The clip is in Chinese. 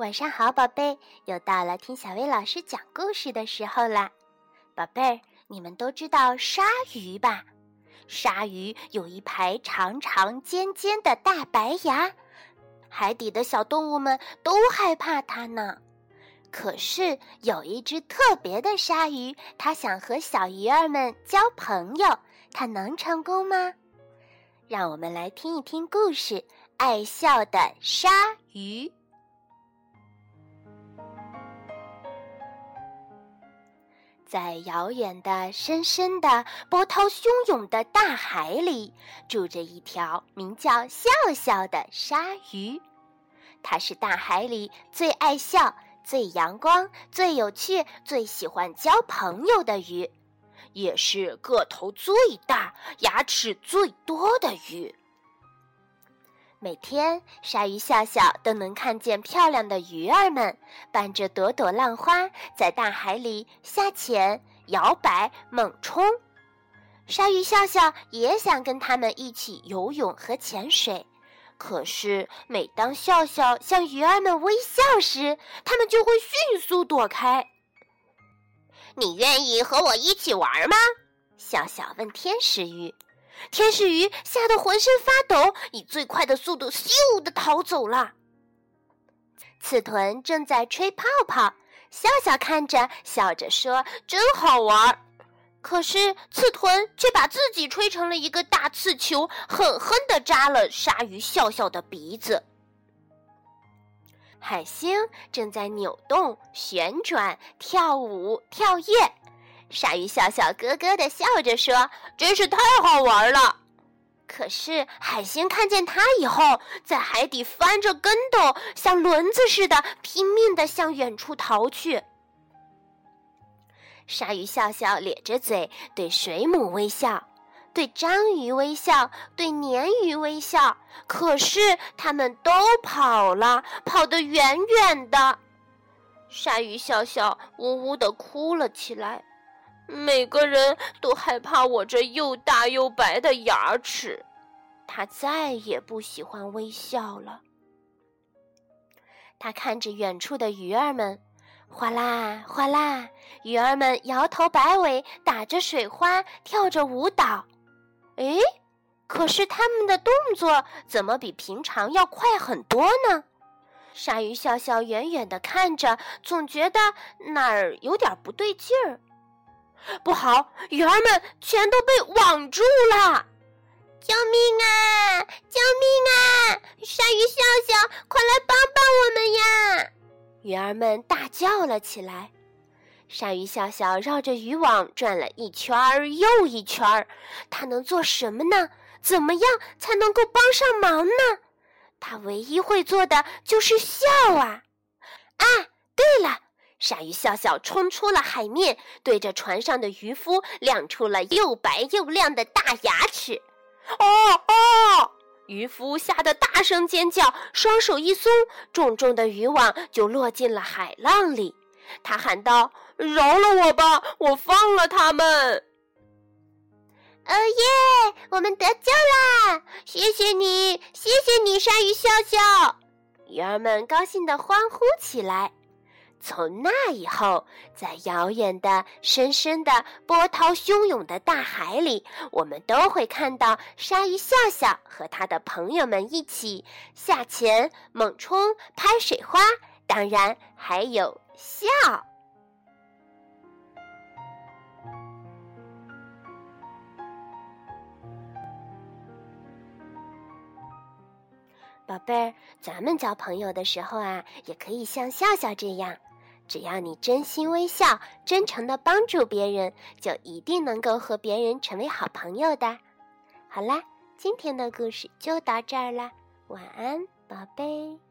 晚上好，宝贝，又到了听小薇老师讲故事的时候啦。宝贝儿，你们都知道鲨鱼吧？鲨鱼有一排长长尖尖的大白牙，海底的小动物们都害怕它呢。可是有一只特别的鲨鱼，它想和小鱼儿们交朋友，它能成功吗？让我们来听一听故事《爱笑的鲨鱼》。在遥远的、深深的、波涛汹涌的大海里，住着一条名叫笑笑的鲨鱼。它是大海里最爱笑、最阳光、最有趣、最喜欢交朋友的鱼，也是个头最大、牙齿最多的鱼。每天，鲨鱼笑笑都能看见漂亮的鱼儿们伴着朵朵浪花在大海里下潜、摇摆、猛冲。鲨鱼笑笑也想跟他们一起游泳和潜水，可是每当笑笑向鱼儿们微笑时，它们就会迅速躲开。你愿意和我一起玩吗？笑笑问天使鱼。天使鱼吓得浑身发抖，以最快的速度咻的逃走了。刺豚正在吹泡泡，笑笑看着，笑着说：“真好玩。”可是刺豚却把自己吹成了一个大刺球，狠狠地扎了鲨鱼笑笑的鼻子。海星正在扭动、旋转、跳舞、跳跃。鲨鱼笑笑咯咯的笑着说：“真是太好玩了。”可是海星看见它以后，在海底翻着跟斗，像轮子似的，拼命的向远处逃去。鲨鱼笑笑咧着嘴，对水母微笑，对章鱼微笑，对鲶鱼微笑。可是它们都跑了，跑得远远的。鲨鱼笑笑呜呜的哭了起来。每个人都害怕我这又大又白的牙齿，他再也不喜欢微笑了。他看着远处的鱼儿们，哗啦哗啦，鱼儿们摇头摆尾，打着水花，跳着舞蹈。哎，可是他们的动作怎么比平常要快很多呢？鲨鱼笑笑远远的看着，总觉得哪儿有点不对劲儿。不好，鱼儿们全都被网住了！救命啊！救命啊！鲨鱼笑笑，快来帮帮我们呀！鱼儿们大叫了起来。鲨鱼笑笑绕着渔网转了一圈儿又一圈儿，它能做什么呢？怎么样才能够帮上忙呢？它唯一会做的就是笑啊！啊，对了。鲨鱼笑笑冲出了海面，对着船上的渔夫亮出了又白又亮的大牙齿。哦哦！渔夫吓得大声尖叫，双手一松，重重的渔网就落进了海浪里。他喊道：“饶了我吧，我放了他们。”哦耶！我们得救啦！谢谢你，谢谢你，鲨鱼笑笑！鱼儿们高兴地欢呼起来。从那以后，在遥远的、深深的、波涛汹涌的大海里，我们都会看到鲨鱼笑笑和他的朋友们一起下潜、猛冲、拍水花，当然还有笑。宝贝儿，咱们交朋友的时候啊，也可以像笑笑这样。只要你真心微笑，真诚的帮助别人，就一定能够和别人成为好朋友的。好啦，今天的故事就到这儿啦，晚安，宝贝。